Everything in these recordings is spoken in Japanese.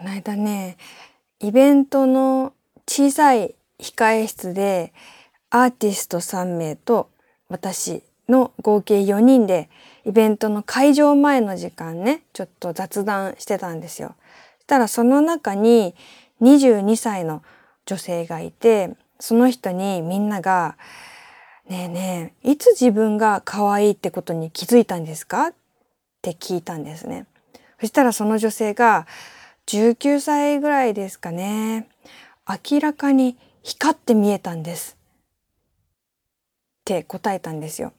この間ね、イベントの小さい控え室でアーティスト3名と私の合計4人でイベントの会場前の時間ね、ちょっと雑談してたんですよ。そしたらその中に22歳の女性がいて、その人にみんなが、ねえねえ、いつ自分が可愛いってことに気づいたんですか？って聞いたんですね。そしたらその女性が、19歳ぐらいですかね。明らかに光って見えたんです。って答えたんですよ。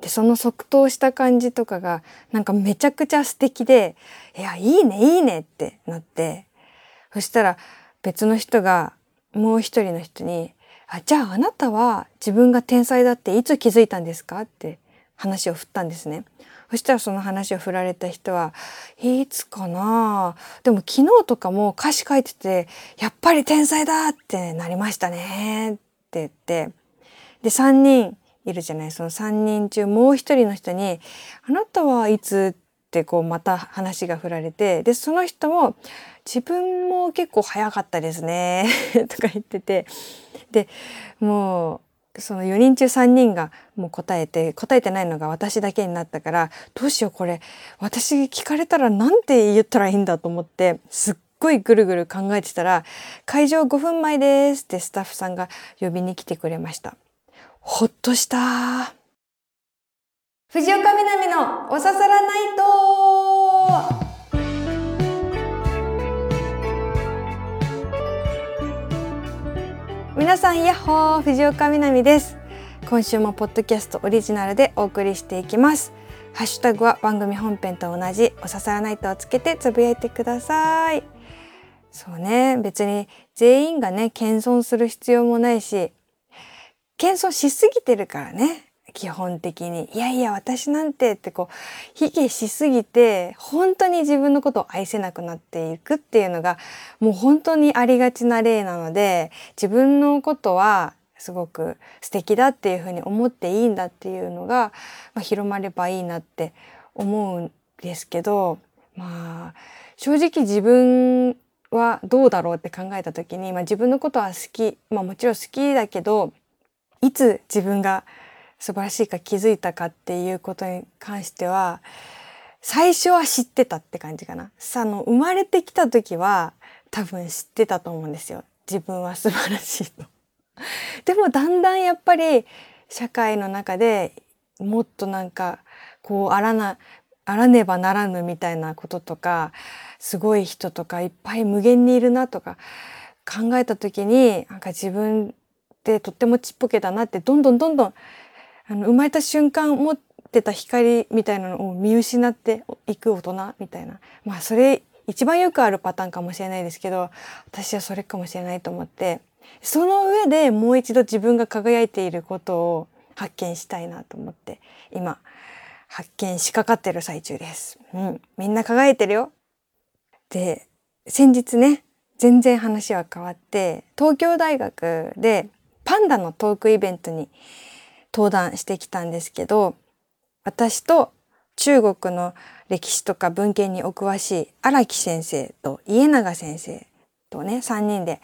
で、その即答した感じとかが、なんかめちゃくちゃ素敵で、いや、いいね、いいねってなって、そしたら別の人が、もう一人の人に、あ、じゃああなたは自分が天才だっていつ気づいたんですか？って話を振ったんですね。そしたらその話を振られた人は、いつかなでも昨日とかも歌詞書いてて、やっぱり天才だ！ってなりましたね。って言って、で、3人いるじゃない？その3人中もう1人の人に、あなたはいつ？ってこうまた話が振られて、で、その人も、自分も結構早かったですね とか言ってて、で、もう、その4人中3人がもう答えて答えてないのが私だけになったからどうしようこれ。私聞かれたらなんて言ったらいいんだと思ってすっごいぐるぐる考えてたら会場5分前ですってスタッフさんが呼びに来てくれました。ほっとした。藤岡みなみのおささらナイト。皆さんやっほー藤岡みなみです。今週もポッドキャストオリジナルでお送りしていきます。ハッシュタグは番組本編と同じおささらナイトをつけてつぶやいてください。そうね。別に全員がね謙遜する必要もないし謙遜しすぎてるからね。基本的に。いやいや、私なんてってこう、卑下しすぎて、本当に自分のことを愛せなくなっていくっていうのが、もう本当にありがちな例なので、自分のことはすごく素敵だっていうふうに思っていいんだっていうのが、まあ、広まればいいなって思うんですけど、まあ、正直自分はどうだろうって考えた時に、まあ、自分のことは好き、まあもちろん好きだけど、いつ自分が素晴らしいか気づいたかっていうことに関しては、最初は知ってたって感じかな。さあの、生まれてきた時は多分知ってたと思うんですよ。自分は素晴らしいと。でもだんだんやっぱり社会の中でもっとなんかこうあらな、あらねばならぬみたいなこととか、すごい人とかいっぱい無限にいるなとか考えた時に、なんか自分ってとってもちっぽけだなってどんどんどんどんあの、生まれた瞬間持ってた光みたいなのを見失っていく大人みたいな。まあ、それ一番よくあるパターンかもしれないですけど、私はそれかもしれないと思って、その上でもう一度自分が輝いていることを発見したいなと思って、今、発見しかかってる最中です。うん。みんな輝いてるよ。で、先日ね、全然話は変わって、東京大学でパンダのトークイベントに登壇してきたんですけど、私と中国の歴史とか文献にお詳しい荒木先生と家永先生とね、3人で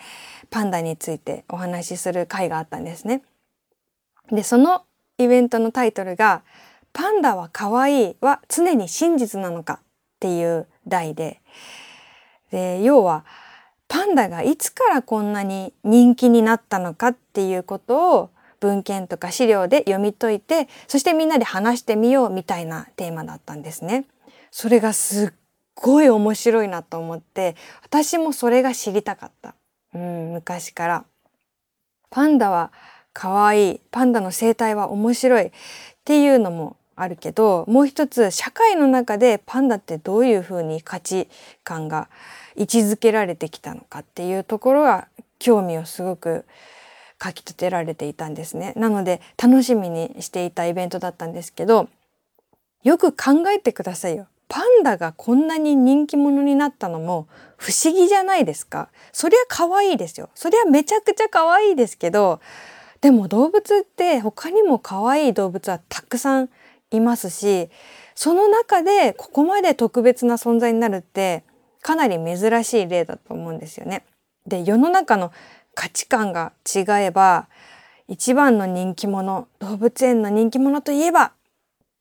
パンダについてお話しする会があったんですね。で、そのイベントのタイトルが、パンダは可愛いは常に真実なのかっていう題で、で、要は、パンダがいつからこんなに人気になったのかっていうことを文献とか資料で読み解いて、そしてみんなで話してみようみたいなテーマだったんですね。それがすっごい面白いなと思って、私もそれが知りたかった。うん、昔から。パンダは可愛い、パンダの生態は面白いっていうのもあるけど、もう一つ社会の中でパンダってどういうふうに価値観が位置づけられてきたのかっていうところが興味をすごく書き立てられていたんですね。なので楽しみにしていたイベントだったんですけど、よく考えてくださいよ。パンダがこんなに人気者になったのも不思議じゃないですか。そりゃ可愛いですよ。そりゃめちゃくちゃ可愛いですけど、でも動物って他にも可愛い動物はたくさんいますし、その中でここまで特別な存在になるってかなり珍しい例だと思うんですよね。で世の中の価値観が違えば一番の人気者動物園の人気者といえば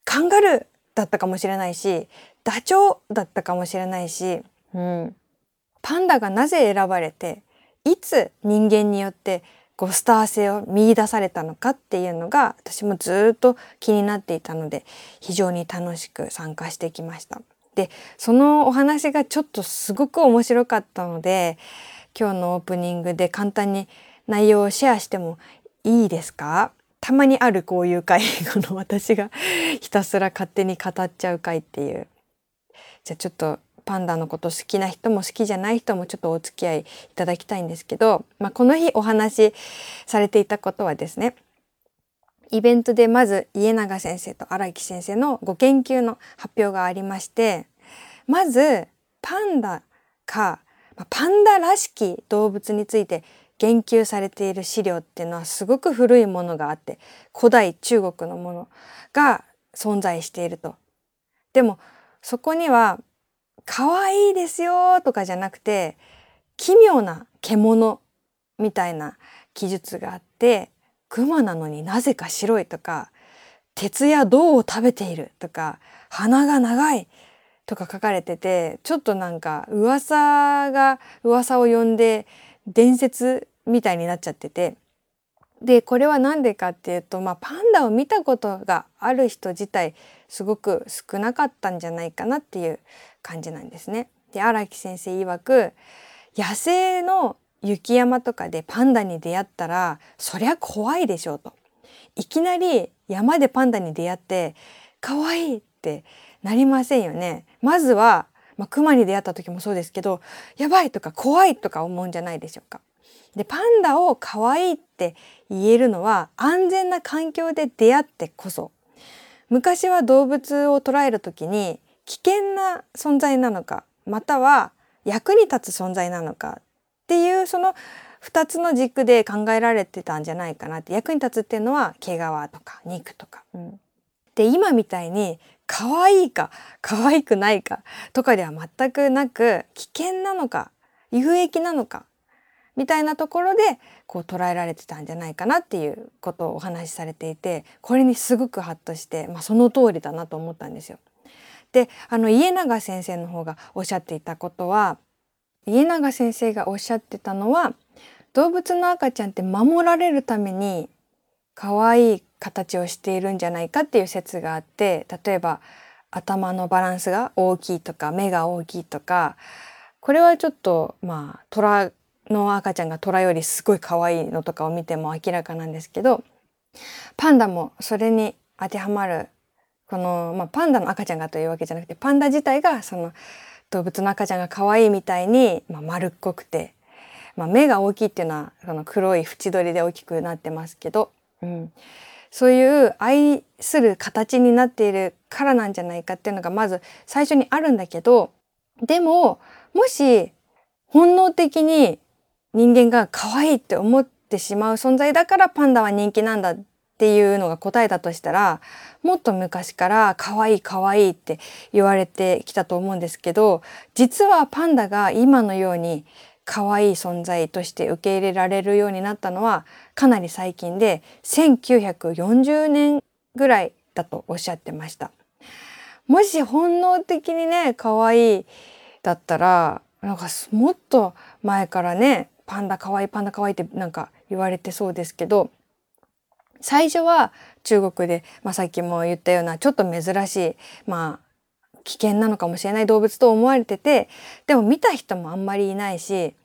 カンガルーだったかもしれないしダチョウだったかもしれないし、うん、パンダがなぜ選ばれていつ人間によってこスター性を見出されたのかっていうのが私もずっと気になっていたので非常に楽しく参加してきました。でそのお話がちょっとすごく面白かったので今日のオープニングで簡単に内容をシェアしてもいいですか？たまにあるこういう回この私がひたすら勝手に語っちゃう回っていう。じゃあちょっとパンダのこと好きな人も好きじゃない人もちょっとお付き合いいただきたいんですけど、まあ、この日お話しされていたことはですねイベントでまず家永先生と荒木先生のご研究の発表がありましてまずパンダかパンダらしき動物について言及されている資料っていうのはすごく古いものがあって古代中国のものが存在していると。でもそこには可愛いですよとかじゃなくて奇妙な獣みたいな記述があって熊なのになぜか白いとか鉄や銅を食べているとか鼻が長いとか書かれててちょっとなんか噂が噂を呼んで伝説みたいになっちゃっててでこれは何でかっていうと、まあ、パンダを見たことがある人自体すごく少なかったんじゃないかなっていう感じなんですね。で荒木先生曰く野生の雪山とかでパンダに出会ったらそりゃ怖いでしょうと。いきなり山でパンダに出会って可愛いってなりませんよね。まずは、まあ、熊に出会った時もそうですけどやばいとか怖いとか思うんじゃないでしょうか。でパンダを可愛いって言えるのは安全な環境で出会ってこそ昔は動物を捉える時に危険な存在なのかまたは役に立つ存在なのかっていうその2つの軸で考えられてたんじゃないかなって役に立つっていうのは毛皮とか肉とか。うん、で今みたいに可愛いか可愛くないかとかでは全くなく危険なのか有益なのかみたいなところでこう捉えられてたんじゃないかなっていうことをお話しされていてこれにすごくハッとして、まあ、その通りだなと思ったんですよ。であの家永先生の方がおっしゃっていたことは家永先生がおっしゃってたのは動物の赤ちゃんって守られるために可愛い形をしているんじゃないかっていう説があって例えば頭のバランスが大きいとか目が大きいとかこれはちょっとまあ虎の赤ちゃんが虎よりすごい可愛いのとかを見ても明らかなんですけどパンダもそれに当てはまるこの、まあ、パンダの赤ちゃんがというわけじゃなくてパンダ自体がその動物の赤ちゃんが可愛いみたいに、まあ、丸っこくて、まあ、目が大きいっていうのはその黒い縁取りで大きくなってますけど、うん、そういう愛する形になっているからなんじゃないかっていうのがまず最初にあるんだけどでももし本能的に人間が可愛いって思ってしまう存在だからパンダは人気なんだっていうのが答えだとしたらもっと昔から可愛い可愛いって言われてきたと思うんですけど実はパンダが今のように可愛い存在として受け入れられるようになったのはかなり最近で1940年ぐらいだとおっしゃってました。もし本能的にね可愛いだったらなんかもっと前からねパンダかわいパンダかわいいってなんか言われてそうですけど最初は中国で、まあ、さっきも言ったようなちょっと珍しいまあ危険なのかもしれない動物と思われててでも見た人もあんまりいないし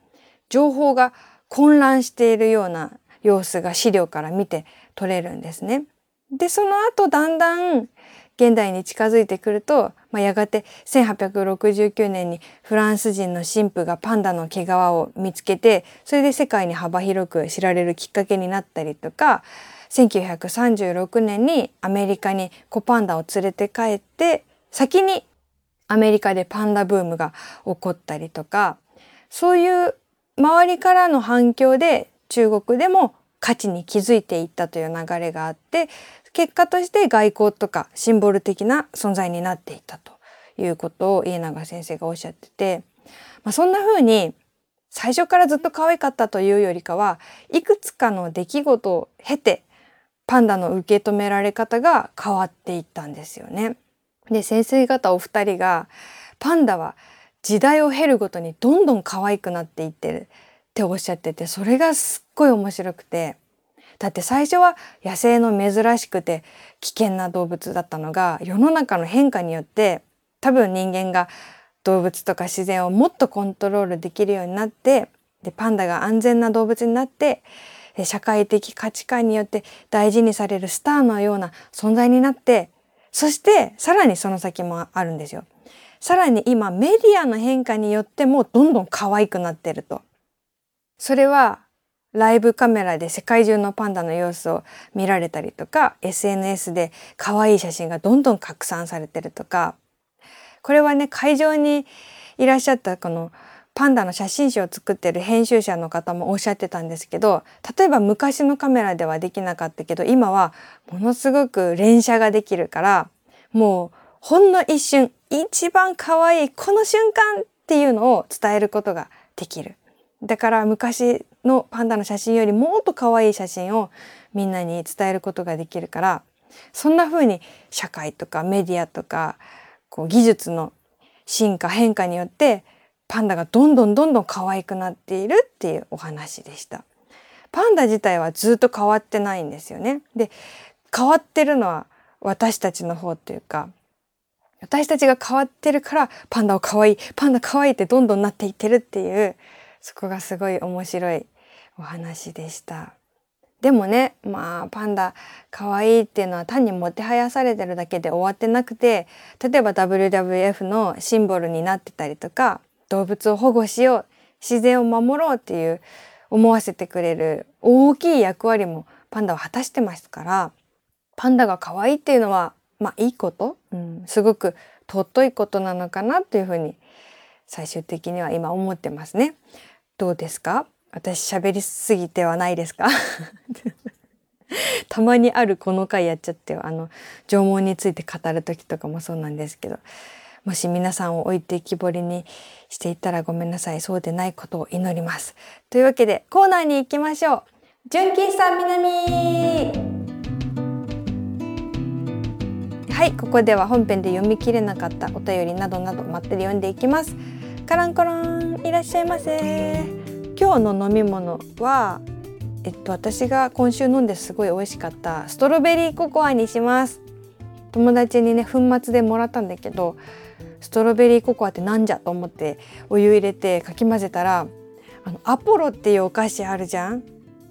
情報が混乱しているような様子が資料から見て取れるんですね。でその後だんだん現代に近づいてくると、まあ、やがて1869年にフランス人の神父がパンダの毛皮を見つけてそれで世界に幅広く知られるきっかけになったりとか1936年にアメリカに子パンダを連れて帰って先にアメリカでパンダブームが起こったりとかそういう周りからの反響で中国でも価値に気づいていったという流れがあって結果として外交とかシンボル的な存在になっていったということを家永先生がおっしゃっててまあ、そんな風に最初からずっと可愛かったというよりかはいくつかの出来事を経てパンダの受け止められ方が変わっていったんですよね。で先生方お二人がパンダは時代を経るごとにどんどん可愛くなっていってるっておっしゃっててそれがすっごい面白くて。だって最初は野生の珍しくて危険な動物だったのが世の中の変化によって多分人間が動物とか自然をもっとコントロールできるようになってでパンダが安全な動物になって社会的価値観によって大事にされるスターのような存在になってそしてさらにその先もあるんですよ。さらに今メディアの変化によってもどんどん可愛くなってると。それはライブカメラで世界中のパンダの様子を見られたりとか SNS で可愛い写真がどんどん拡散されてるとかこれはね会場にいらっしゃったこのパンダの写真集を作ってる編集者の方もおっしゃってたんですけど例えば昔のカメラではできなかったけど今はものすごく連写ができるからもうほんの一瞬一番可愛いこの瞬間っていうのを伝えることができる。だから昔のパンダの写真よりもっと可愛い写真をみんなに伝えることができるからそんな風に社会とかメディアとかこう技術の進化変化によってパンダがどんどんどんどん可愛くなっているっていうお話でした。パンダ自体はずっと変わってないんですよね。で変わってるのは私たちの方っていうか私たちが変わってるからパンダを可愛いパンダ可愛いってどんどんなっていってるっていうそこがすごい面白いお話でした。でもねまあパンダ可愛いっていうのは単にもてはやされてるだけで終わってなくて例えば WWF のシンボルになってたりとか動物を保護しよう自然を守ろうっていう思わせてくれる大きい役割もパンダは果たしてますからパンダが可愛いっていうのはまあいいこと、うん、すごく尊いことなのかなというふうに最終的には今思ってますね。どうですか？私喋りすぎてはないですか？たまにあるこの回やっちゃってあの縄文について語る時とかもそうなんですけど。もし皆さんを置いてきぼりにしていたらごめんなさい。そうでないことを祈ります。というわけでコーナーに行きましょう。純喫茶南。はいここでは本編で読み切れなかったお便りなどなどまったり読んでいきます。カランコロンいらっしゃいませ。今日の飲み物はえっと私が今週飲んですごい美味しかったストロベリーココアにします。友達にね粉末でもらったんだけどストロベリーココアってなんじゃと思ってお湯入れてかき混ぜたらあのアポロっていうお菓子あるじゃん？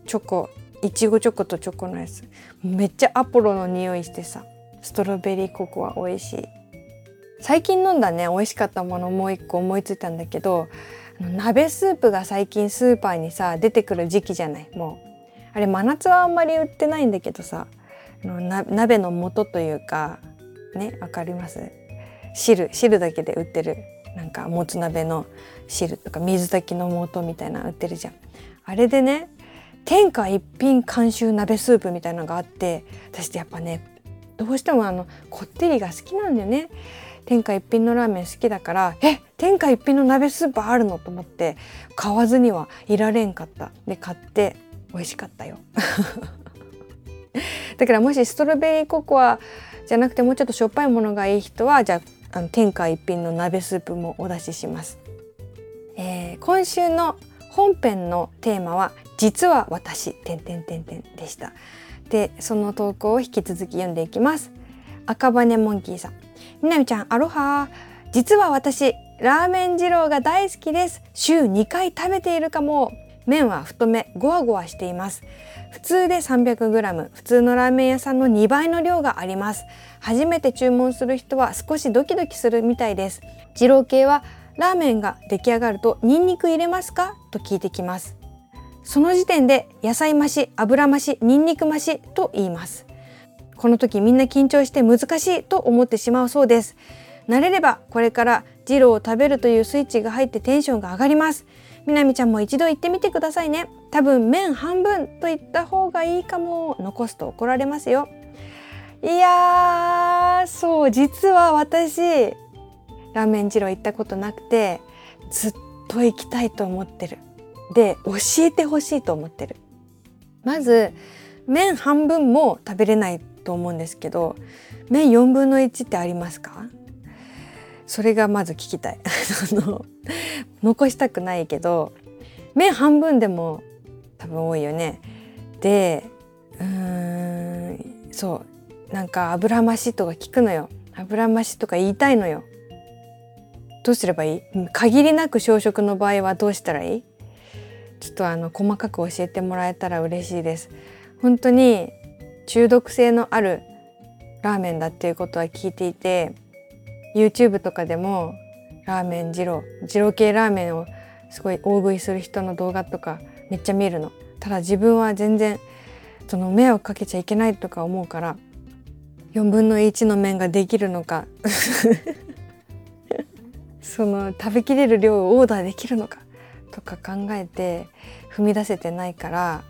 チョコ。いちごチョコとチョコのやつ。めっちゃアポロの匂いしてさストロベリーココア美味しい。最近飲んだね美味しかったものもう一個思いついたんだけど鍋スープが最近スーパーにさ出てくる時期じゃないもう。あれ真夏はあんまり売ってないんだけどさ鍋の素というかねわかります？汁汁だけで売ってるなんかもつ鍋の汁とか水炊きの素みたいな売ってるじゃん。あれでね天下一品監修鍋スープみたいなのがあって私ってやっぱねどうしてもあのこってりが好きなんだよね。天下一品のラーメン好きだからえ天下一品の鍋スープあるのと思って買わずにはいられんかった。で買って美味しかったよ。だからもしストロベリーココアじゃなくてもうちょっとしょっぱいものがいい人はじゃああの天下一品の鍋スープもお出しします、えー、今週の本編のテーマは実は私てんてんてんてんでした。でその投稿を引き続き読んでいきます。赤羽モンキーさん。みなみちゃんアロハ。実は私ラーメン二郎が大好きです。週2回食べているかも。麺は太めゴワゴワしています。普通で 300g 普通のラーメン屋さんの2倍の量があります。初めて注文する人は少しドキドキするみたいです。二郎系はラーメンが出来上がるとニンニク入れますか？と聞いてきます。その時点で野菜増し油増しニンニク増しと言います。この時みんな緊張して難しいと思ってしまうそうです。慣れればこれからジローを食べるというスイッチが入ってテンションが上がります。みなみちゃんも一度言ってみてくださいね多分麺半分と言った方がいいかも残すと怒られますよ。いやそう実は私ラーメン二郎行ったことなくてずっと行きたいと思ってる。で教えてほしいと思ってる。まず麺半分も食べれないと思うんですけど麺4分の1ってありますか？それがまず聞きたい。残したくないけど麺半分でも多分多いよね。でうーんそうなんか油増しとか聞くのよ。油増しとか言いたいのよ。どうすればいい？限りなく小食の場合はどうしたらいい？ちょっとあの細かく教えてもらえたら嬉しいです。本当に中毒性のあるラーメンだっていうことは聞いていて YouTube とかでもラーメン二郎二郎系ラーメンをすごい大食いする人の動画とかめっちゃ見るの。ただ自分は全然その迷惑かけちゃいけないとか思うから4分の1の麺ができるのか その食べきれる量をオーダーできるのかとか考えて踏み出せてないから、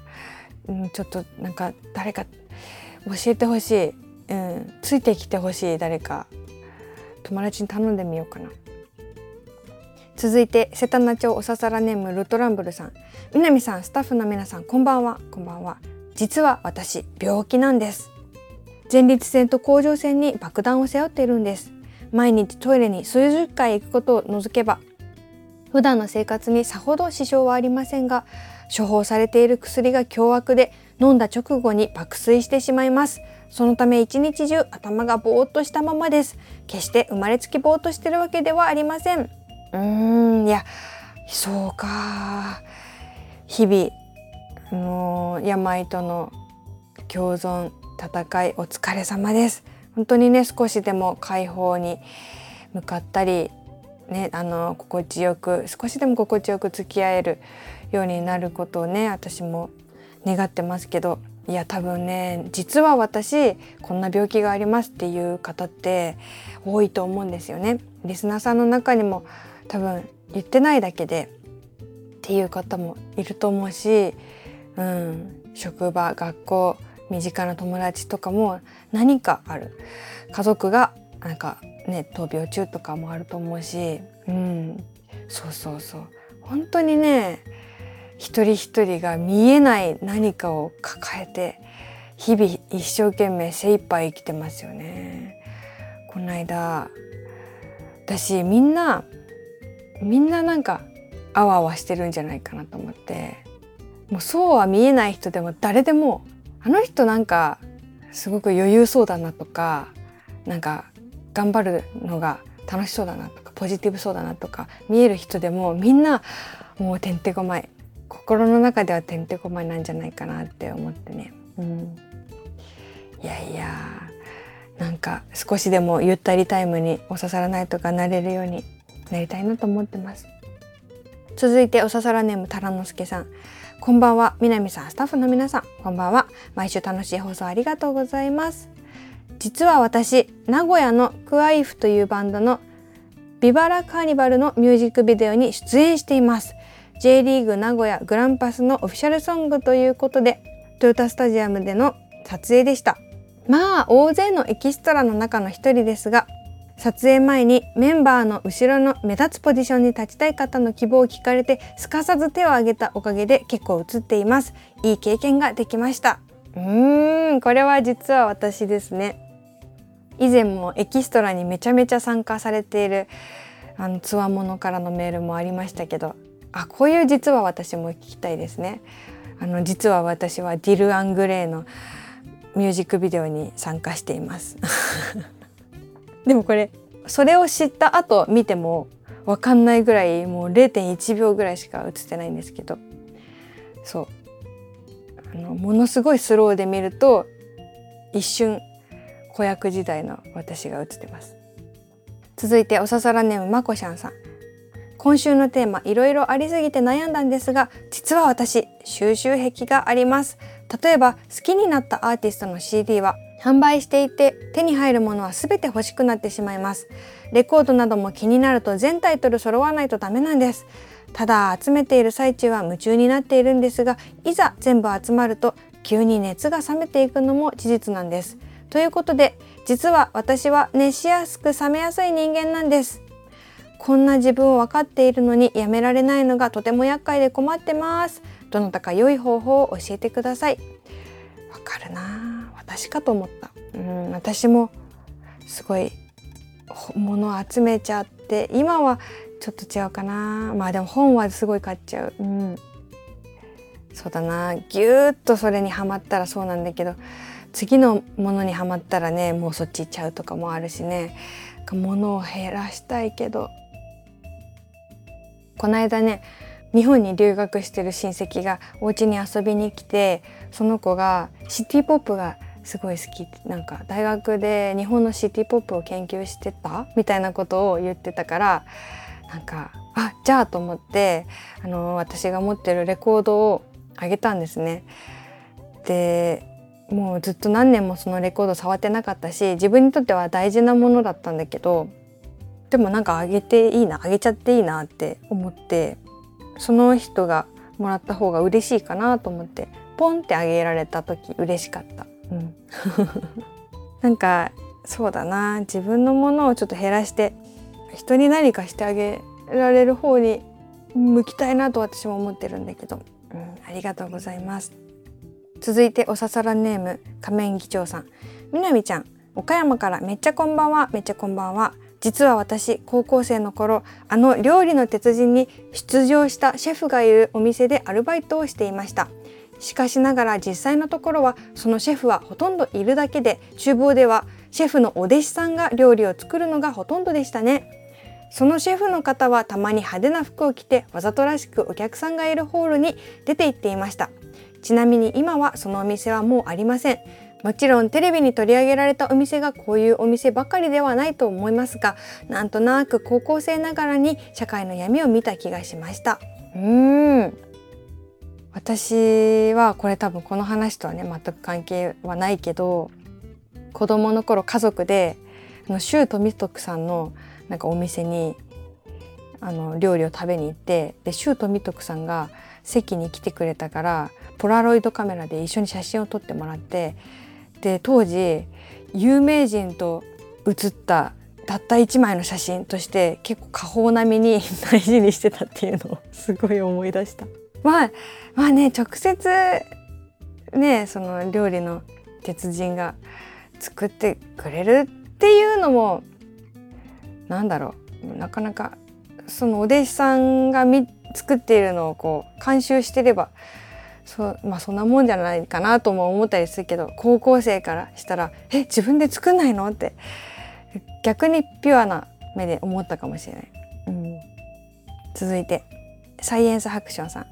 うん、ちょっとなんか誰か教えてほしい、うん、ついてきてほしい誰か。友達に頼んでみようかな。続いて瀬田名町おささらネームルトランブルさん。南さんスタッフの皆さんこんばんは。こんばんは。実は私病気なんです。前立腺と甲状腺に爆弾を背負っているんです。毎日トイレに数十回行くことを除けば普段の生活にさほど支障はありませんが処方されている薬が凶悪で飲んだ直後に爆睡してしまいます。そのため一日中頭がぼーっとしたままです。決して生まれつきぼーっとしてるわけではありません。うーんいやそうか。日々の病との共存戦いお疲れ様です。本当にね少しでも解放に向かったりねあの心地よく少しでも心地よく付き合えるようになることをね私も願ってますけどいや多分ね実は私こんな病気がありますっていう方って多いと思うんですよね。リスナーさんの中にも多分言ってないだけでっていう方もいると思うし、うん、職場学校身近な友達とかも何かある家族がなんかね闘病中とかもあると思うし、うん、そうそうそう本当にね一人一人が見えない何かを抱えて日々一生懸命精一杯生きてますよね。この間私みんなみんななんかあわあわしてるんじゃないかなと思ってもうそうは見えない人でも誰でもあの人なんかすごく余裕そうだなとかなんか頑張るのが楽しそうだなとかポジティブそうだなとか見える人でもみんなもうてんてこまい心の中ではてんてこまいなんじゃないかなって思ってね、うん、いやいやなんか少しでもゆったりタイムにお刺さらないとかなれるようになりたいなと思ってます。続いてお刺さらネームタラノスケさん。こんばんは。南さんスタッフの皆さん。こんばんは。毎週楽しい放送ありがとうございます。実は私名古屋のクワイフというバンドのビバラカーニバルのミュージックビデオに出演しています。J リーグ名古屋グランパスのオフィシャルソングということでトヨタスタジアムでの撮影でした。まあ大勢のエキストラの中の一人ですが撮影前にメンバーの後ろの目立つポジションに立ちたい方の希望を聞かれてすかさず手を挙げたおかげで結構映っています。いい経験ができました。うーんこれは実は私ですね。以前もエキストラにめちゃめちゃ参加されているあのつわものからのメールもありましたけどあこういう実は私も聞きたいですね。あの実は私はディル・アングレイのミュージックビデオに参加しています。でもこれそれを知った後見ても分かんないぐらいもう0.1秒ぐらいしか映ってないんですけど。そう。あのものすごいスローで見ると一瞬子役時代の私が映ってます。続いておささらネームまこしゃんさん。今週のテーマいろいろありすぎて悩んだんですが実は私収集癖があります。例えば好きになったアーティストの CD は販売していて手に入るものは全て欲しくなってしまいます。レコードなども気になると全タイトル揃わないとダメなんです。ただ集めている最中は夢中になっているんですがいざ全部集まると急に熱が冷めていくのも事実なんです。ということで実は私は熱しやすく冷めやすい人間なんです。こんな自分を分かっているのにやめられないのがとても厄介で困ってます。どなたか良い方法を教えてください。わかるな。私かと思った。うん私もすごい物を集めちゃって今はちょっと違うかな。まあでも本はすごい買っちゃう。うん。そうだな。ぎゅーっとそれにはまったらそうなんだけど次のものにはまったらねもうそっち行っちゃうとかもあるしね。物を減らしたいけど。この間ね日本に留学してる親戚がお家に遊びに来てその子がシティポップがすごい好きなんか大学で日本のシティポップを研究してた？みたいなことを言ってたからなんかあじゃあと思ってあの私が持ってるレコードをあげたんですね。でもうずっと何年もそのレコード触ってなかったし自分にとっては大事なものだったんだけどでもなんかあげていいなあげちゃっていいなって思ってその人がもらった方が嬉しいかなと思ってポンってあげられた時嬉しかった。うん、なんかそうだな。自分のものをちょっと減らして人に何かしてあげられる方に向きたいなと私も思ってるんだけど、うん、ありがとうございます。続いておささらネーム仮面議長さん。みなみちゃん岡山からめっちゃこんばんはめっちゃこんばんは。実は私高校生の頃あの料理の鉄人に出場したシェフがいるお店でアルバイトをしていました。しかしながら実際のところはそのシェフはほとんどいるだけで厨房ではシェフのお弟子さんが料理を作るのがほとんどでしたね。そのシェフの方はたまに派手な服を着てわざとらしくお客さんがいるホールに出て行っていました。ちなみに今はそのお店はもうありません。もちろんテレビに取り上げられたお店がこういうお店ばかりではないと思いますがなんとなく高校生ながらに社会の闇を見た気がしました。うーん。私はこれ多分この話とはね全く関係はないけど子供の頃家族であのシュー富徳さんのなんかお店にあの料理を食べに行ってでシュー富徳さんが席に来てくれたからポラロイドカメラで一緒に写真を撮ってもらってで当時有名人と写ったたった1枚の写真として結構過方並みに 大事にしてたっていうのをすごい思い出した。まあまあね直接ねその料理の鉄人が作ってくれるっていうのもなんだろうなかなかそのお弟子さんが作っているのをこう監修してればそまあそんなもんじゃないかなとも思ったりするけど高校生からしたら「え自分で作んないの?」って逆にピュアな目で思ったかもしれない。うん、続いてサイエンスハクションさん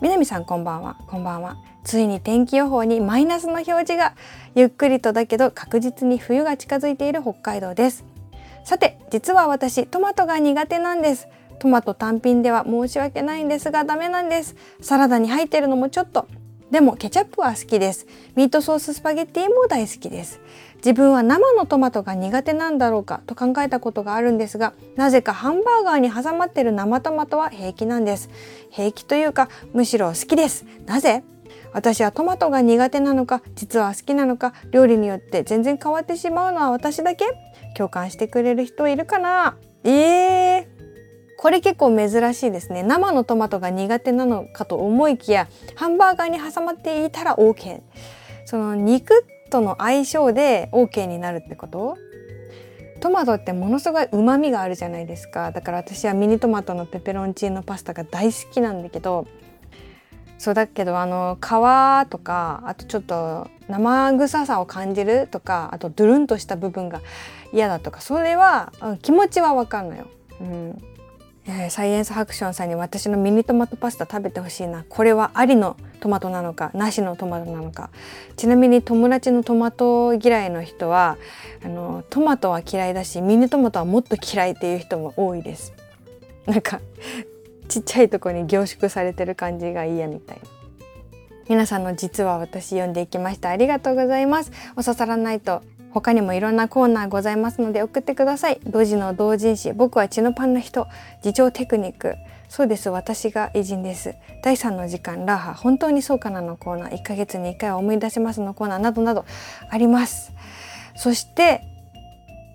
南さんこんばんは。こんばんは。ついに天気予報にマイナスの表示がゆっくりとだけど確実に冬が近づいている北海道です。さて実は私トマトが苦手なんです。トマト単品では申し訳ないんですがダメなんです。サラダに入ってるのもちょっと。でもケチャップは好きです。ミートソーススパゲッティも大好きです。自分は生のトマトが苦手なんだろうかと考えたことがあるんですがなぜかハンバーガーに挟まってる生トマトは平気なんです。平気というかむしろ好きです。なぜ？私はトマトが苦手なのか実は好きなのか料理によって全然変わってしまうのは私だけ？共感してくれる人いるかな？えー、これ結構珍しいですね。生のトマトが苦手なのかと思いきやハンバーガーに挟まっていたら OK その肉との相性で OK になるってこと？トマトってものすごい旨味があるじゃないですか。だから私はミニトマトのペペロンチーノパスタが大好きなんだけどそうだけどあの皮とかあとちょっと生臭さを感じるとかあとドゥルンとした部分が嫌だとかそれは気持ちはわかんないよ。うん。え、サイエンスハクションさんに私のミニトマトパスタ食べてほしいな。これはありのトマトなのかなしのトマトなのか。ちなみに友達のトマト嫌いの人はあのトマトは嫌いだしミニトマトはもっと嫌いっていう人も多いです。なんかちっちゃいとこに凝縮されてる感じが嫌みたいな。皆さんの実は私読んでいきました。ありがとうございます。お刺さらないと。他にもいろんなコーナーございますので送ってください。同時の同人誌僕は血のパンの人。自重テクニック。そうです私が偉人です。第3の時間ラーハ。本当にそうかなのコーナー。1ヶ月に1回は思い出しますのコーナーなどなどあります。そして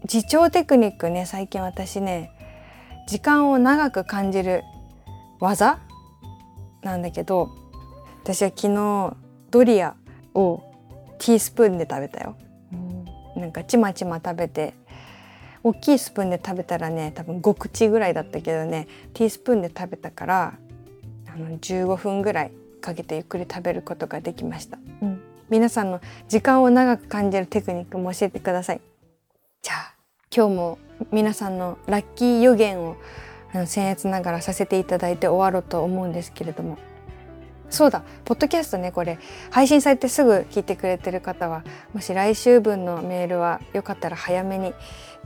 自重テクニックね。最近私ね時間を長く感じる技？なんだけど私は昨日ドリアをティースプーンで食べたよ。なんかちまちま食べて大きいスプーンで食べたらね多分5口ぐらいだったけどねティースプーンで食べたからあの15分ぐらいかけてゆっくり食べることができました、うん、皆さんの時間を長く感じるテクニックも教えてください。じゃあ今日も皆さんのラッキー予言をあの僭越ながらさせていただいて終わろうと思うんですけれども。そうだポッドキャストねこれ配信されてすぐ聞いてくれてる方はもし来週分のメールはよかったら早めに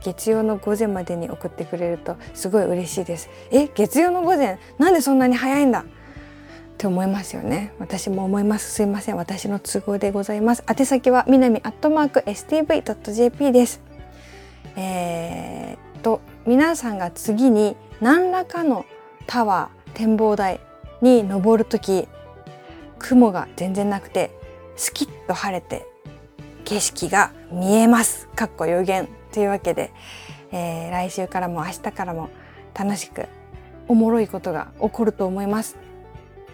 月曜の午前までに送ってくれるとすごい嬉しいです。え月曜の午前なんでそんなに早いんだ？って思いますよね。私も思います。すいません。私の都合でございます。宛先は南アットマーク stv.jp です。えー、と皆さんが次に何らかのタワー展望台に登る時雲が全然なくてスキッと晴れて景色が見えます。かっこ予言というわけで、えー、来週からも明日からも楽しくおもろいことが起こると思います。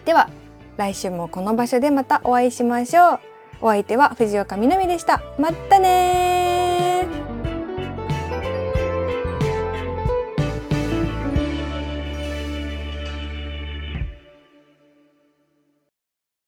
では来週もこの場所でまたお会いしましょう。お相手は藤岡みなみでした。またね